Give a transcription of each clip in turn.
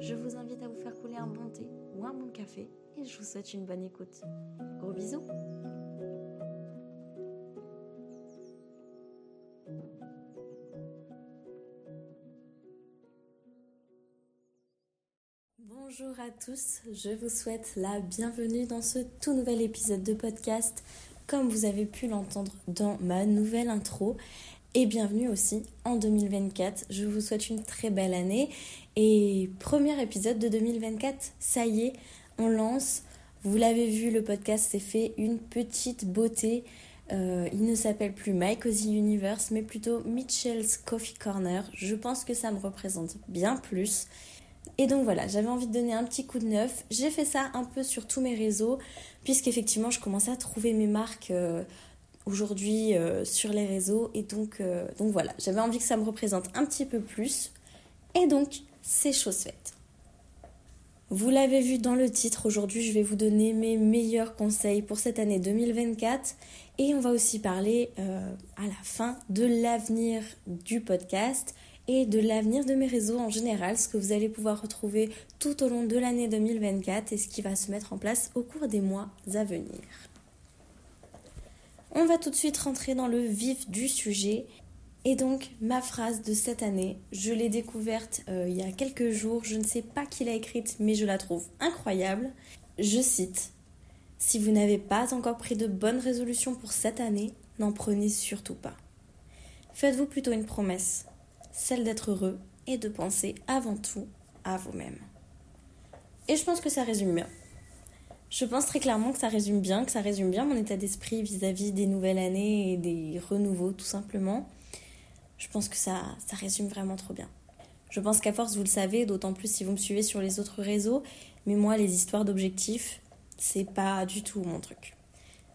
je vous invite à vous faire couler un bon thé ou un bon café et je vous souhaite une bonne écoute. Gros bisous Bonjour à tous, je vous souhaite la bienvenue dans ce tout nouvel épisode de podcast, comme vous avez pu l'entendre dans ma nouvelle intro. Et bienvenue aussi en 2024. Je vous souhaite une très belle année. Et premier épisode de 2024, ça y est, on lance. Vous l'avez vu, le podcast s'est fait une petite beauté. Euh, il ne s'appelle plus My Cozy Universe, mais plutôt Mitchell's Coffee Corner. Je pense que ça me représente bien plus. Et donc voilà, j'avais envie de donner un petit coup de neuf. J'ai fait ça un peu sur tous mes réseaux, puisqu'effectivement, je commençais à trouver mes marques euh, aujourd'hui euh, sur les réseaux. Et donc, donc voilà, j'avais envie que ça me représente un petit peu plus. Et donc, c'est chose faite. Vous l'avez vu dans le titre, aujourd'hui je vais vous donner mes meilleurs conseils pour cette année 2024 et on va aussi parler à la fin de l'avenir du podcast et de l'avenir de mes réseaux en général, ce que vous allez pouvoir retrouver tout au long de l'année 2024 et ce qui va se mettre en place au cours des mois à venir. On va tout de suite rentrer dans le vif du sujet. Et donc, ma phrase de cette année, je l'ai découverte euh, il y a quelques jours, je ne sais pas qui l'a écrite, mais je la trouve incroyable. Je cite Si vous n'avez pas encore pris de bonnes résolutions pour cette année, n'en prenez surtout pas. Faites-vous plutôt une promesse celle d'être heureux et de penser avant tout à vous-même. Et je pense que ça résume bien. Je pense très clairement que ça résume bien, que ça résume bien mon état d'esprit vis-à-vis des nouvelles années et des renouveaux tout simplement. Je pense que ça, ça résume vraiment trop bien. Je pense qu'à force, vous le savez, d'autant plus si vous me suivez sur les autres réseaux, mais moi, les histoires d'objectifs, c'est pas du tout mon truc.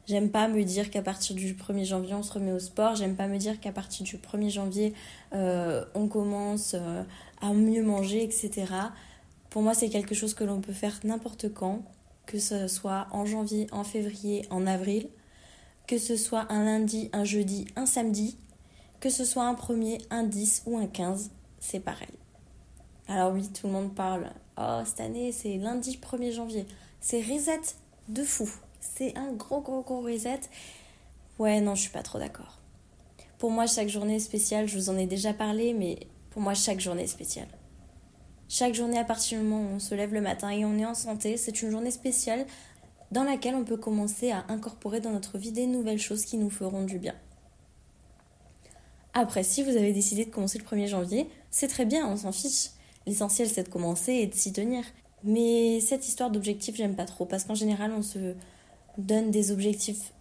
J'aime pas me dire qu'à partir du 1er janvier, on se remet au sport. J'aime pas me dire qu'à partir du 1er janvier, euh, on commence euh, à mieux manger, etc. Pour moi, c'est quelque chose que l'on peut faire n'importe quand, que ce soit en janvier, en février, en avril, que ce soit un lundi, un jeudi, un samedi, que ce soit un 1er, un 10 ou un 15, c'est pareil. Alors oui, tout le monde parle. Oh, cette année, c'est lundi 1er janvier. C'est reset de fou c'est un gros gros gros reset. Ouais, non, je suis pas trop d'accord. Pour moi, chaque journée est spéciale, je vous en ai déjà parlé, mais pour moi, chaque journée est spéciale. Chaque journée, à partir du moment où on se lève le matin et on est en santé, c'est une journée spéciale dans laquelle on peut commencer à incorporer dans notre vie des nouvelles choses qui nous feront du bien. Après, si vous avez décidé de commencer le 1er janvier, c'est très bien, on s'en fiche. L'essentiel, c'est de commencer et de s'y tenir. Mais cette histoire d'objectif, j'aime pas trop, parce qu'en général, on se, donne des objectifs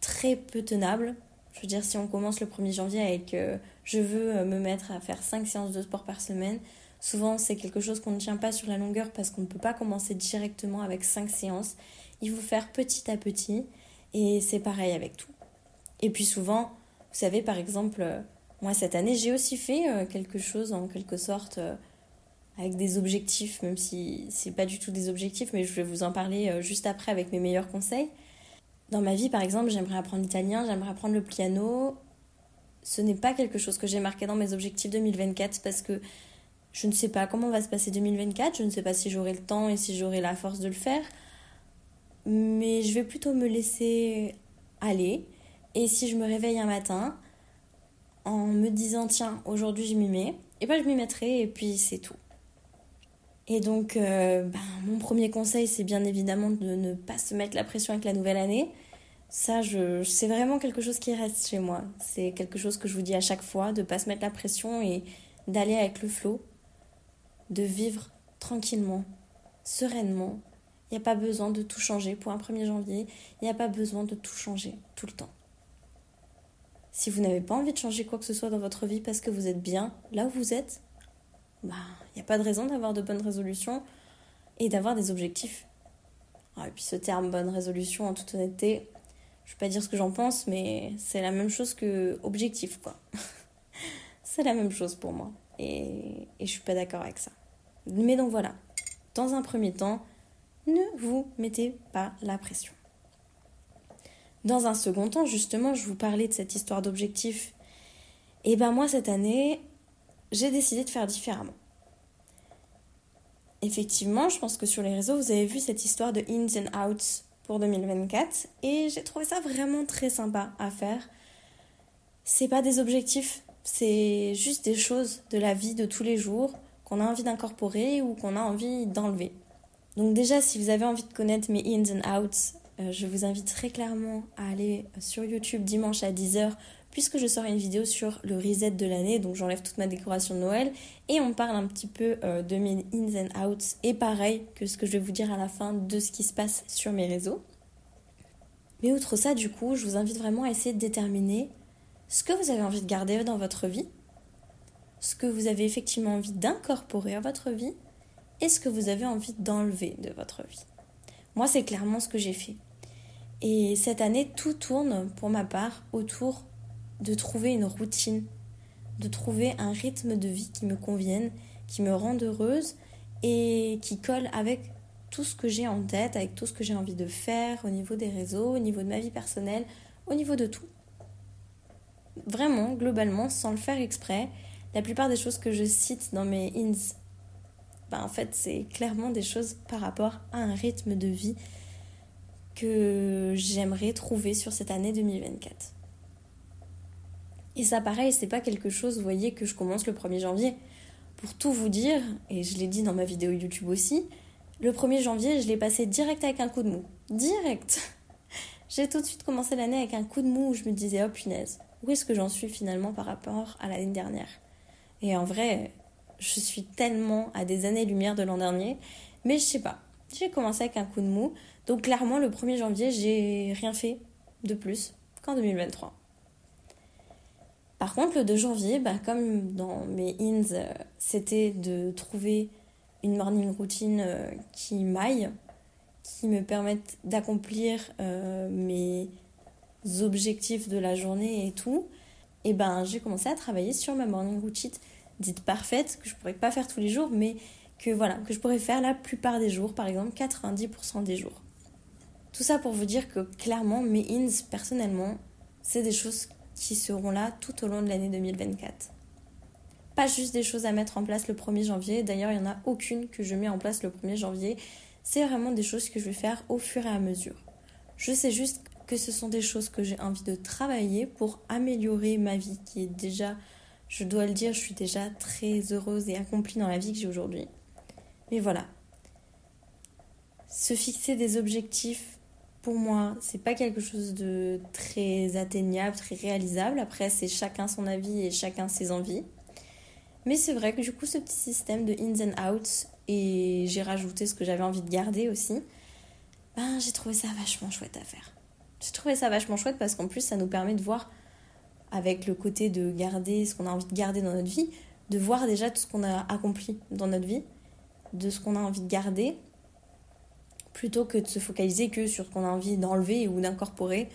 très peu tenables. Je veux dire, si on commence le 1er janvier avec euh, je veux euh, me mettre à faire 5 séances de sport par semaine, souvent c'est quelque chose qu'on ne tient pas sur la longueur parce qu'on ne peut pas commencer directement avec 5 séances. Il faut faire petit à petit et c'est pareil avec tout. Et puis souvent, savez, par exemple, euh, moi cette année j'ai aussi fait quelque chose en quelque sorte avec des objectifs, même si c'est pas du tout des objectifs, mais je vais vous en parler euh, juste après avec mes meilleurs conseils. Dans ma vie, par exemple, j'aimerais apprendre l'italien, j'aimerais apprendre le piano. Ce n'est pas quelque chose que j'ai marqué dans mes objectifs 2024 parce que je ne sais pas comment va se passer 2024, je ne sais pas si j'aurai le temps et si j'aurai la force de le faire. Mais je vais plutôt me laisser aller. Et si je me réveille un matin en me disant tiens, aujourd'hui je m'y mets, et ben je m'y mettrai et puis c'est tout. Et donc, euh, ben, mon premier conseil, c'est bien évidemment de ne pas se mettre la pression avec la nouvelle année. Ça, je, c'est vraiment quelque chose qui reste chez moi. C'est quelque chose que je vous dis à chaque fois, de ne pas se mettre la pression et d'aller avec le flot, de vivre tranquillement, sereinement. Il n'y a pas besoin de tout changer pour un 1er janvier. Il n'y a pas besoin de tout changer tout le temps. Si vous n'avez pas envie de changer quoi que ce soit dans votre vie parce que vous êtes bien là où vous êtes, bah, il n'y a pas de raison d'avoir de bonnes résolutions et d'avoir des objectifs. Ah, et puis ce terme bonne résolution, en toute honnêteté, je vais pas dire ce que j'en pense, mais c'est la même chose que objectif, quoi. c'est la même chose pour moi. Et, et je suis pas d'accord avec ça. Mais donc voilà, dans un premier temps, ne vous mettez pas la pression. Dans un second temps, justement, je vous parlais de cette histoire d'objectif. Et ben moi, cette année, j'ai décidé de faire différemment. Effectivement, je pense que sur les réseaux, vous avez vu cette histoire de ins and outs pour 2024 et j'ai trouvé ça vraiment très sympa à faire. C'est pas des objectifs, c'est juste des choses de la vie de tous les jours qu'on a envie d'incorporer ou qu'on a envie d'enlever. Donc déjà, si vous avez envie de connaître mes ins and outs, je vous invite très clairement à aller sur YouTube dimanche à 10h puisque je sors une vidéo sur le reset de l'année, donc j'enlève toute ma décoration de Noël et on parle un petit peu euh, de mes ins and outs et pareil que ce que je vais vous dire à la fin de ce qui se passe sur mes réseaux. Mais outre ça, du coup, je vous invite vraiment à essayer de déterminer ce que vous avez envie de garder dans votre vie, ce que vous avez effectivement envie d'incorporer à votre vie et ce que vous avez envie d'enlever de votre vie. Moi, c'est clairement ce que j'ai fait. Et cette année, tout tourne pour ma part autour de trouver une routine, de trouver un rythme de vie qui me convienne, qui me rende heureuse et qui colle avec tout ce que j'ai en tête, avec tout ce que j'ai envie de faire au niveau des réseaux, au niveau de ma vie personnelle, au niveau de tout. Vraiment, globalement, sans le faire exprès, la plupart des choses que je cite dans mes ins, ben en fait, c'est clairement des choses par rapport à un rythme de vie que j'aimerais trouver sur cette année 2024. Et ça, pareil, c'est pas quelque chose, vous voyez, que je commence le 1er janvier. Pour tout vous dire, et je l'ai dit dans ma vidéo YouTube aussi, le 1er janvier, je l'ai passé direct avec un coup de mou. Direct J'ai tout de suite commencé l'année avec un coup de mou où je me disais, oh punaise, où est-ce que j'en suis finalement par rapport à l'année dernière? Et en vrai, je suis tellement à des années-lumière de l'an dernier, mais je sais pas. J'ai commencé avec un coup de mou, donc clairement, le 1er janvier, j'ai rien fait de plus qu'en 2023. Par contre, le 2 janvier, bah, comme dans mes ins, euh, c'était de trouver une morning routine euh, qui m'aille, qui me permette d'accomplir euh, mes objectifs de la journée et tout, et ben j'ai commencé à travailler sur ma morning routine dite parfaite, que je pourrais pas faire tous les jours, mais que voilà, que je pourrais faire la plupart des jours, par exemple 90% des jours. Tout ça pour vous dire que clairement, mes ins, personnellement, c'est des choses qui seront là tout au long de l'année 2024. Pas juste des choses à mettre en place le 1er janvier, d'ailleurs il n'y en a aucune que je mets en place le 1er janvier, c'est vraiment des choses que je vais faire au fur et à mesure. Je sais juste que ce sont des choses que j'ai envie de travailler pour améliorer ma vie qui est déjà, je dois le dire, je suis déjà très heureuse et accomplie dans la vie que j'ai aujourd'hui. Mais voilà. Se fixer des objectifs pour moi, c'est pas quelque chose de très atteignable, très réalisable. Après, c'est chacun son avis et chacun ses envies. Mais c'est vrai que du coup, ce petit système de ins and outs, et j'ai rajouté ce que j'avais envie de garder aussi, ben, j'ai trouvé ça vachement chouette à faire. J'ai trouvé ça vachement chouette parce qu'en plus, ça nous permet de voir, avec le côté de garder ce qu'on a envie de garder dans notre vie, de voir déjà tout ce qu'on a accompli dans notre vie, de ce qu'on a envie de garder, plutôt que de se focaliser que sur ce qu'on a envie d'enlever ou d'incorporer.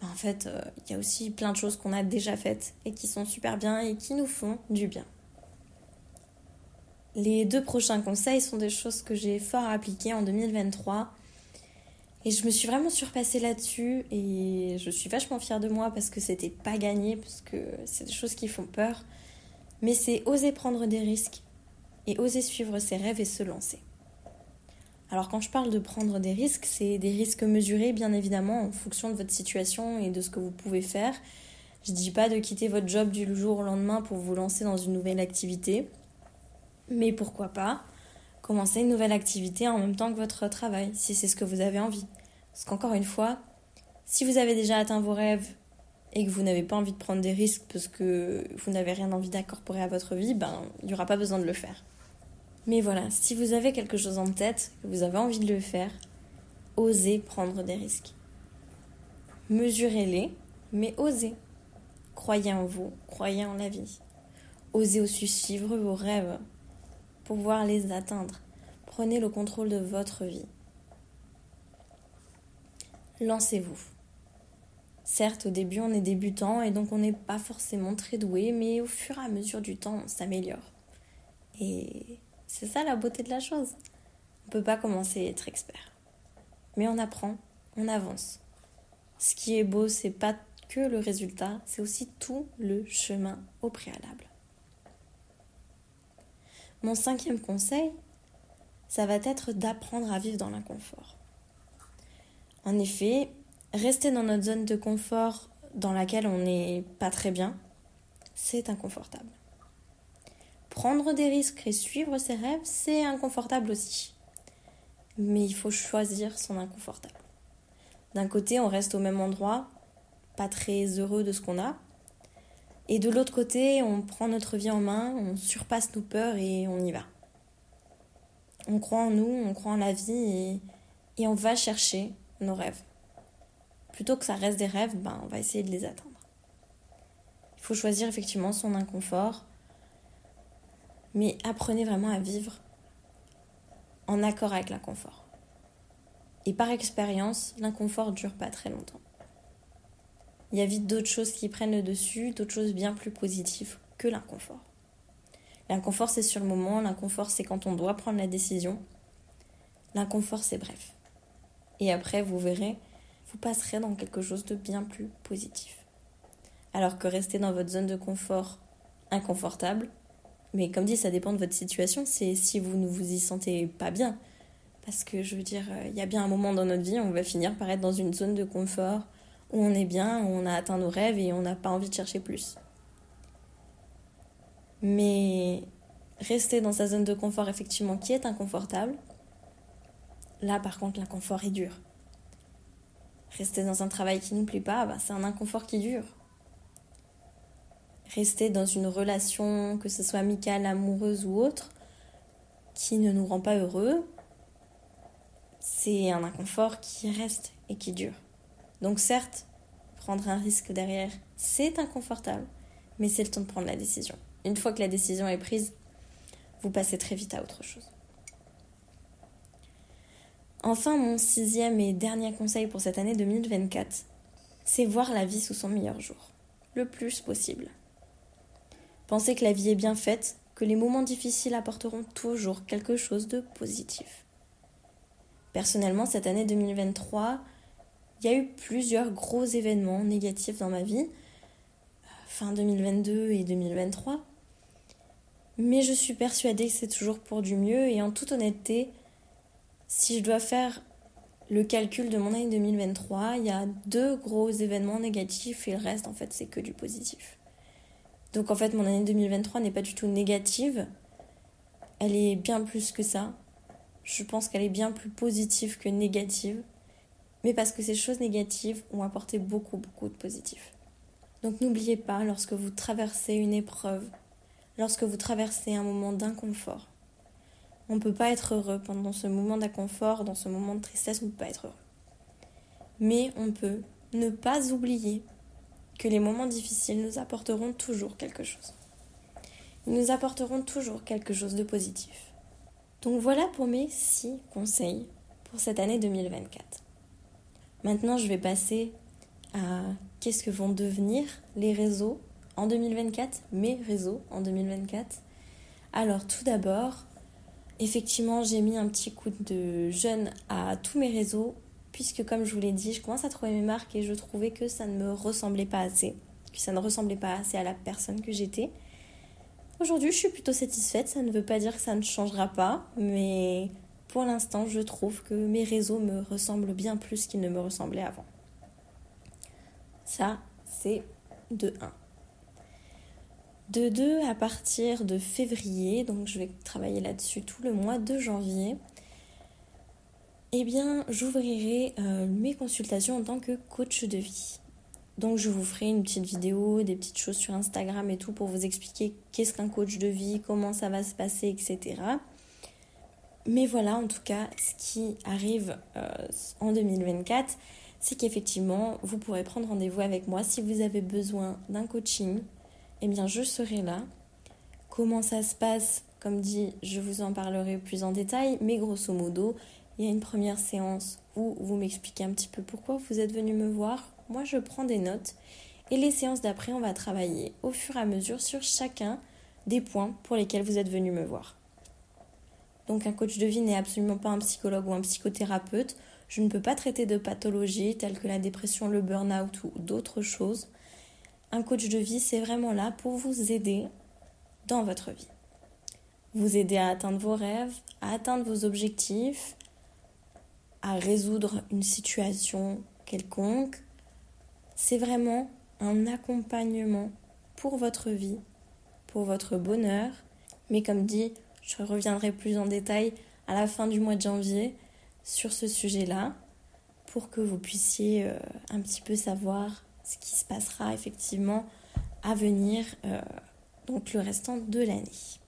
Ben, en fait, euh, il y a aussi plein de choses qu'on a déjà faites et qui sont super bien et qui nous font du bien. Les deux prochains conseils sont des choses que j'ai fort appliquées en 2023. Et je me suis vraiment surpassée là-dessus et je suis vachement fière de moi parce que c'était pas gagné, parce que c'est des choses qui font peur. Mais c'est oser prendre des risques et oser suivre ses rêves et se lancer. Alors quand je parle de prendre des risques, c'est des risques mesurés bien évidemment en fonction de votre situation et de ce que vous pouvez faire. Je dis pas de quitter votre job du jour au lendemain pour vous lancer dans une nouvelle activité, mais pourquoi pas commencer une nouvelle activité en même temps que votre travail, si c'est ce que vous avez envie. Parce qu'encore une fois, si vous avez déjà atteint vos rêves et que vous n'avez pas envie de prendre des risques parce que vous n'avez rien envie d'incorporer à votre vie, ben il n'y aura pas besoin de le faire. Mais voilà, si vous avez quelque chose en tête, que vous avez envie de le faire, osez prendre des risques. Mesurez-les, mais osez. Croyez en vous, croyez en la vie. Osez aussi suivre vos rêves. pouvoir les atteindre. Prenez le contrôle de votre vie. Lancez-vous. Certes, au début, on est débutant et donc on n'est pas forcément très doué, mais au fur et à mesure du temps, on s'améliore. Et c'est ça la beauté de la chose. On ne peut pas commencer à être expert. Mais on apprend, on avance. Ce qui est beau, c'est pas que le résultat, c'est aussi tout le chemin au préalable. Mon cinquième conseil, ça va être d'apprendre à vivre dans l'inconfort. En effet, Rester dans notre zone de confort dans laquelle on n'est pas très bien, c'est inconfortable. Prendre des risques et suivre ses rêves, c'est inconfortable aussi. Mais il faut choisir son inconfortable. D'un côté, on reste au même endroit, pas très heureux de ce qu'on a. Et de l'autre côté, on prend notre vie en main, on surpasse nos peurs et on y va. On croit en nous, on croit en la vie et, on va chercher nos rêves plutôt que ça reste des rêves, ben, on va essayer de les atteindre. Il faut choisir effectivement son inconfort, mais apprenez vraiment à vivre en accord avec l'inconfort. Et par expérience, l'inconfort dure pas très longtemps. Il y a vite d'autres choses qui prennent le dessus, d'autres choses bien plus positives que l'inconfort. L'inconfort, c'est sur le moment, l'inconfort, c'est quand on doit prendre la décision. L'inconfort, c'est bref. Et après, vous verrez, vous passerez dans quelque chose de bien plus positif. Alors que rester dans votre zone de confort inconfortable, mais comme dit, ça dépend de votre situation, c'est si vous ne vous y sentez pas bien. Parce que je veux dire, euh, il y a bien un moment dans notre vie, on va finir par être dans une zone de confort où on est bien, où on a atteint nos rêves et on n'a pas envie de chercher plus. Mais rester dans sa zone de confort, effectivement, qui est inconfortable, là par contre, l'inconfort est dur. Rester dans un travail qui ne nous plaît pas, bah, c'est un inconfort qui dure. Rester dans une relation, que ce soit amicale, amoureuse ou autre, qui ne nous rend pas heureux, c'est un inconfort qui reste et qui dure. Donc certes, prendre un risque derrière, c'est inconfortable, mais c'est le temps de prendre la décision. Une fois que la décision est prise, vous passez très vite à autre chose. Enfin, mon sixième et dernier conseil pour cette année 2024, c'est voir la vie sous son meilleur jour, le plus possible. Pensez que la vie est bien faite, que les moments difficiles apporteront toujours quelque chose de positif. Personnellement, cette année 2023, il y a eu plusieurs gros événements négatifs dans ma vie, fin 2022 et 2023. Mais je suis persuadée que c'est toujours pour du mieux et en toute honnêteté, si je dois faire le calcul de mon année 2023, il y a deux gros événements négatifs et le reste, en fait, c'est que du positif. Donc, en fait, mon année 2023 n'est pas du tout négative. Elle est bien plus que ça. Je pense qu'elle est bien plus positive que négative. Mais parce que ces choses négatives ont apporté beaucoup, beaucoup de positifs. Donc, n'oubliez pas, lorsque vous traversez une épreuve, lorsque vous traversez un moment d'inconfort, on ne peut pas être heureux pendant ce moment d'inconfort, dans ce moment de tristesse, on ne peut pas être heureux. Mais on peut ne pas oublier que les moments difficiles nous apporteront toujours quelque chose. Ils nous apporteront toujours quelque chose de positif. Donc voilà pour mes six conseils pour cette année 2024. Maintenant, je vais passer à qu'est-ce que vont devenir les réseaux en 2024, mes réseaux en 2024. Alors tout d'abord, effectivement, j'ai mis un petit coup de jeûne à tous mes réseaux, puisque comme je vous l'ai dit, je commence à trouver mes marques et je trouvais que ça ne me ressemblait pas assez, que ça ne ressemblait pas assez à la personne que j'étais. Aujourd'hui, je suis plutôt satisfaite, ça ne veut pas dire que ça ne changera pas, mais pour l'instant, je trouve que mes réseaux me ressemblent bien plus qu'ils ne me ressemblaient avant. Ça, c'est de 1 de 2 à partir de février, donc je vais travailler là-dessus tout le mois de janvier, eh bien j'ouvrirai euh, mes consultations en tant que coach de vie. Donc je vous ferai une petite vidéo, des petites choses sur Instagram et tout pour vous expliquer qu'est-ce qu'un coach de vie, comment ça va se passer, etc. Mais voilà en tout cas ce qui arrive euh, en 2024, c'est qu'effectivement vous pourrez prendre rendez-vous avec moi si vous avez besoin d'un coaching eh bien je serai là. Comment ça se passe Comme dit, je vous en parlerai plus en détail, mais grosso modo, il y a une première séance où vous m'expliquez un petit peu pourquoi vous êtes venu me voir. Moi, je prends des notes. Et les séances d'après, on va travailler au fur et à mesure sur chacun des points pour lesquels vous êtes venu me voir. Donc un coach de vie n'est absolument pas un psychologue ou un psychothérapeute. Je ne peux pas traiter de pathologies telles que la dépression, le burn-out ou d'autres choses. Un coach de vie, c'est vraiment là pour vous aider dans votre vie. Vous aider à atteindre vos rêves, à atteindre vos objectifs, à résoudre une situation quelconque. C'est vraiment un accompagnement pour votre vie, pour votre bonheur. Mais comme dit, je reviendrai plus en détail à la fin du mois de janvier sur ce sujet-là pour que vous puissiez euh, un petit peu savoir ce qui se passera effectivement à venir, euh, donc le restant de l'année.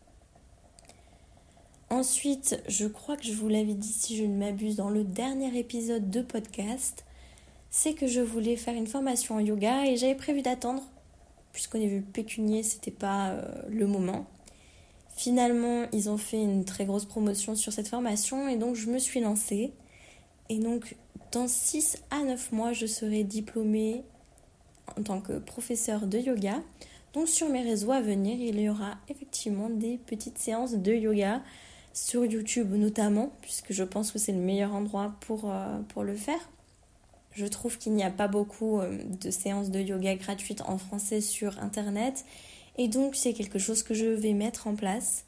Ensuite, je crois que je vous l'avais dit si je ne m'abuse dans le dernier épisode de podcast, c'est que je voulais faire une formation en yoga et j'avais prévu d'attendre, puisqu'on est vu pécunier, c'était pas euh, le moment. Finalement, ils ont fait une très grosse promotion sur cette formation et donc je me suis lancée. Et donc, dans 6 à 9 mois, je serai diplômée en tant que professeur de yoga. Donc sur mes réseaux à venir, il y aura effectivement des petites séances de yoga sur YouTube notamment, puisque je pense que c'est le meilleur endroit pour, euh, le faire. Je trouve qu'il n'y a pas beaucoup euh, de séances de yoga gratuites en français sur Internet. Et donc c'est quelque chose que je vais mettre en place.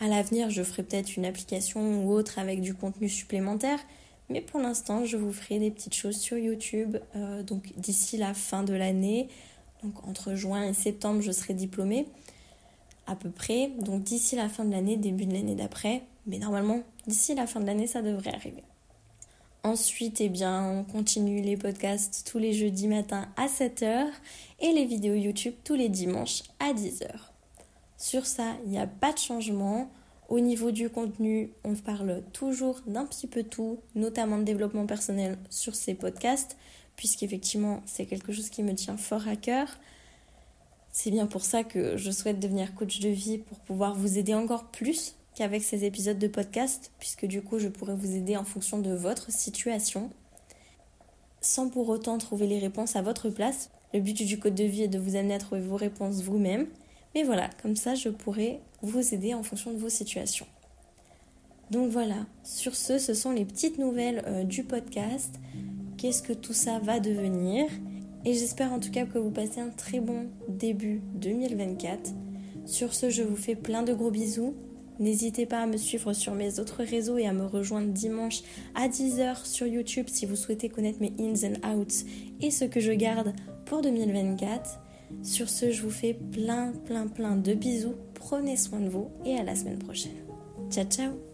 À l'avenir, je ferai peut-être une application ou autre avec du contenu supplémentaire. Mais pour l'instant, je vous ferai des petites choses sur YouTube. Euh, donc d'ici la fin de l'année, donc entre juin et septembre, je serai diplômée à peu près. Donc d'ici la fin de l'année, début de l'année d'après. Mais normalement, d'ici la fin de l'année, ça devrait arriver. Ensuite, eh bien, on continue les podcasts tous les jeudis matins à 7h et les vidéos YouTube tous les dimanches à 10h. Sur ça, il n'y a pas de changement. Au niveau du contenu, on parle toujours d'un petit peu tout, notamment de développement personnel sur ces podcasts, puisqu'effectivement, c'est quelque chose qui me tient fort à cœur. C'est bien pour ça que je souhaite devenir coach de vie pour pouvoir vous aider encore plus qu'avec ces épisodes de podcast, puisque du coup, je pourrais vous aider en fonction de votre situation, sans pour autant trouver les réponses à votre place. Le but du code de vie est de vous amener à trouver vos réponses vous-même. Mais voilà, comme ça, je pourrais vous aider en fonction de vos situations. Donc voilà, sur ce, ce sont les petites nouvelles euh, du podcast. Qu'est-ce que tout ça va devenir? Et j'espère en tout cas que vous passez un très bon début 2024. Sur ce, je vous fais plein de gros bisous. N'hésitez pas à me suivre sur mes autres réseaux et à me rejoindre dimanche à 10h sur YouTube si vous souhaitez connaître mes ins and outs et ce que je garde pour 2024. Sur ce, je vous fais plein, plein, plein de bisous. Prenez soin de vous et à la semaine prochaine. Ciao, ciao